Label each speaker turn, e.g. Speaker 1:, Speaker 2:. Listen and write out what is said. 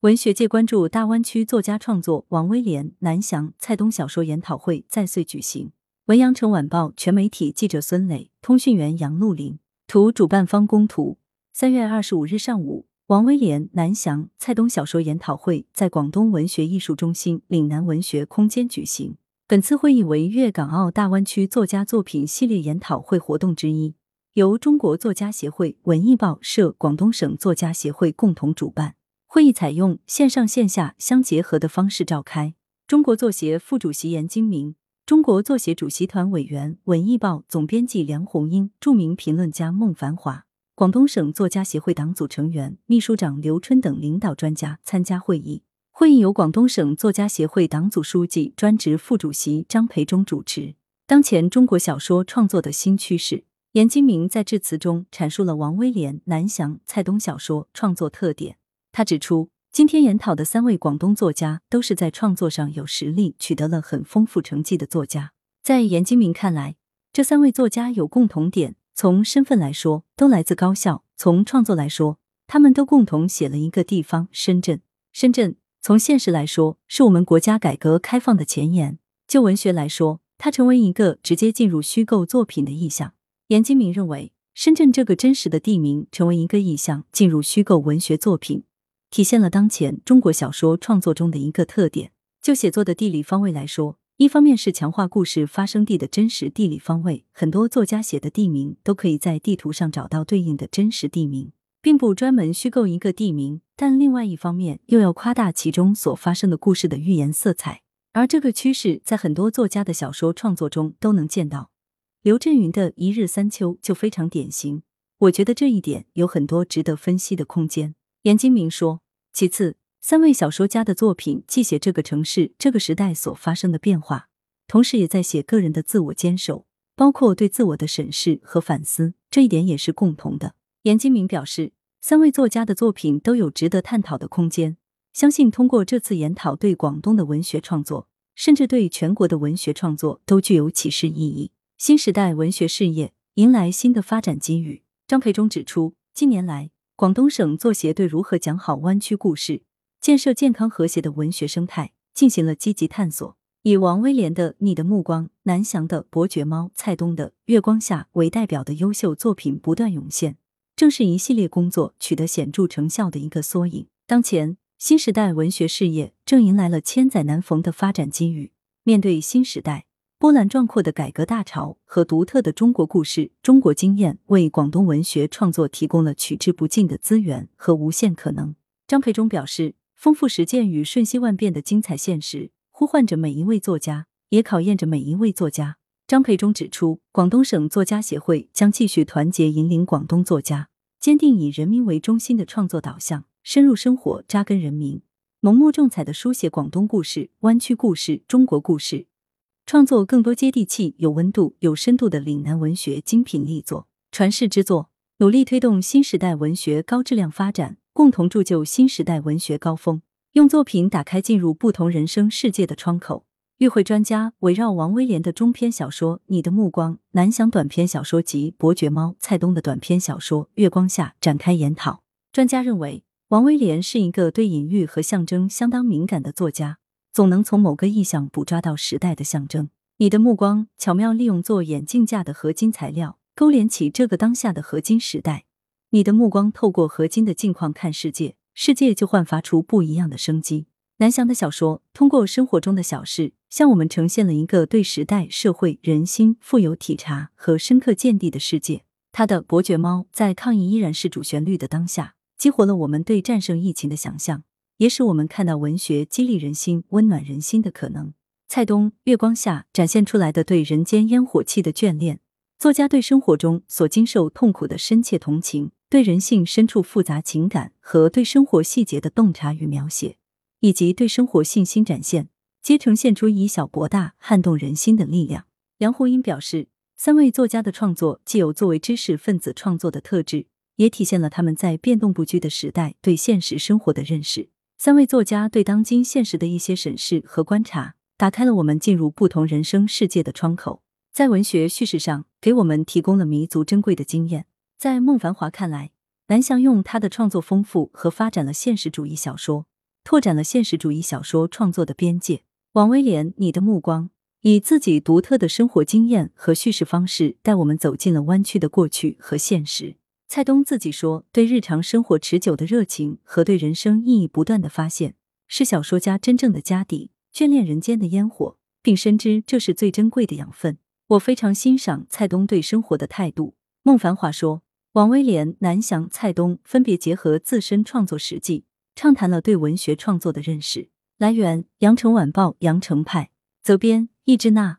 Speaker 1: 文学界关注大湾区作家创作，王威廉、南翔、蔡东小说研讨会在穗举行。文阳城晚报全媒体记者孙磊，通讯员杨露林，图主办方供图。三月二十五日上午，王威廉、南翔、蔡东小说研讨会在广东文学艺术中心岭南文学空间举行。本次会议为粤港澳大湾区作家作品系列研讨会活动之一，由中国作家协会、文艺报社、广东省作家协会共同主办。会议采用线上线下相结合的方式召开。中国作协副主席严金明、中国作协主席团委员、文艺报总编辑梁红英、著名评论家孟繁华、广东省作家协会党组成员、秘书长刘春等领导专家参加会议。会议由广东省作家协会党组书记、专职副主席张培忠主持。当前中国小说创作的新趋势，严金明在致辞中阐述了王威廉、南翔、蔡东小说创作特点。他指出，今天研讨的三位广东作家都是在创作上有实力、取得了很丰富成绩的作家。在严金明看来，这三位作家有共同点：从身份来说，都来自高校；从创作来说，他们都共同写了一个地方——深圳。深圳从现实来说，是我们国家改革开放的前沿；就文学来说，它成为一个直接进入虚构作品的意象。严金明认为，深圳这个真实的地名成为一个意象，进入虚构文学作品。体现了当前中国小说创作中的一个特点。就写作的地理方位来说，一方面是强化故事发生地的真实地理方位，很多作家写的地名都可以在地图上找到对应的真实地名，并不专门虚构一个地名；但另外一方面又要夸大其中所发生的故事的寓言色彩。而这个趋势在很多作家的小说创作中都能见到。刘震云的一日三秋就非常典型。我觉得这一点有很多值得分析的空间。严金明说：“其次，三位小说家的作品既写这个城市、这个时代所发生的变化，同时也在写个人的自我坚守，包括对自我的审视和反思。这一点也是共同的。”严金明表示，三位作家的作品都有值得探讨的空间。相信通过这次研讨，对广东的文学创作，甚至对全国的文学创作，都具有启示意义。新时代文学事业迎来新的发展机遇。张培忠指出，近年来。广东省作协对如何讲好湾区故事、建设健康和谐的文学生态进行了积极探索。以王威廉的《你的目光》、南翔的《伯爵猫》、蔡东的《月光下》为代表的优秀作品不断涌现，正是一系列工作取得显著成效的一个缩影。当前，新时代文学事业正迎来了千载难逢的发展机遇。面对新时代。波澜壮阔的改革大潮和独特的中国故事、中国经验，为广东文学创作提供了取之不尽的资源和无限可能。张培忠表示，丰富实践与瞬息万变的精彩现实，呼唤着每一位作家，也考验着每一位作家。张培忠指出，广东省作家协会将继续团结引领广东作家，坚定以人民为中心的创作导向，深入生活、扎根人民，浓墨重彩的书写广东故事、湾区故事、中国故事。创作更多接地气、有温度、有深度的岭南文学精品力作、传世之作，努力推动新时代文学高质量发展，共同铸就新时代文学高峰。用作品打开进入不同人生世界的窗口。与会专家围绕王威廉的中篇小说《你的目光》、南翔短篇小说集《伯爵猫》、蔡东的短篇小说《月光下》展开研讨。专家认为，王威廉是一个对隐喻和象征相当敏感的作家。总能从某个意象捕抓到时代的象征。你的目光巧妙利用做眼镜架的合金材料，勾连起这个当下的合金时代。你的目光透过合金的镜框看世界，世界就焕发出不一样的生机。南翔的小说通过生活中的小事，向我们呈现了一个对时代、社会、人心富有体察和深刻见地的世界。他的《伯爵猫》在抗疫依然是主旋律的当下，激活了我们对战胜疫情的想象。也使我们看到文学激励人心、温暖人心的可能。蔡东《月光下》展现出来的对人间烟火气的眷恋，作家对生活中所经受痛苦的深切同情，对人性深处复杂情感和对生活细节的洞察与描写，以及对生活信心展现，皆呈现出以小博大、撼动人心的力量。梁红英表示，三位作家的创作既有作为知识分子创作的特质，也体现了他们在变动不居的时代对现实生活的认识。三位作家对当今现实的一些审视和观察，打开了我们进入不同人生世界的窗口，在文学叙事上给我们提供了弥足珍贵的经验。在孟繁华看来，南翔用他的创作丰富和发展了现实主义小说，拓展了现实主义小说创作的边界。王威廉，你的目光以自己独特的生活经验和叙事方式，带我们走进了弯曲的过去和现实。蔡东自己说，对日常生活持久的热情和对人生意义不断的发现，是小说家真正的家底，眷恋人间的烟火，并深知这是最珍贵的养分。我非常欣赏蔡东对生活的态度。孟繁华说，王威廉、南翔、蔡东分别结合自身创作实际，畅谈了对文学创作的认识。来源：羊城晚报羊城派，责编：易之娜。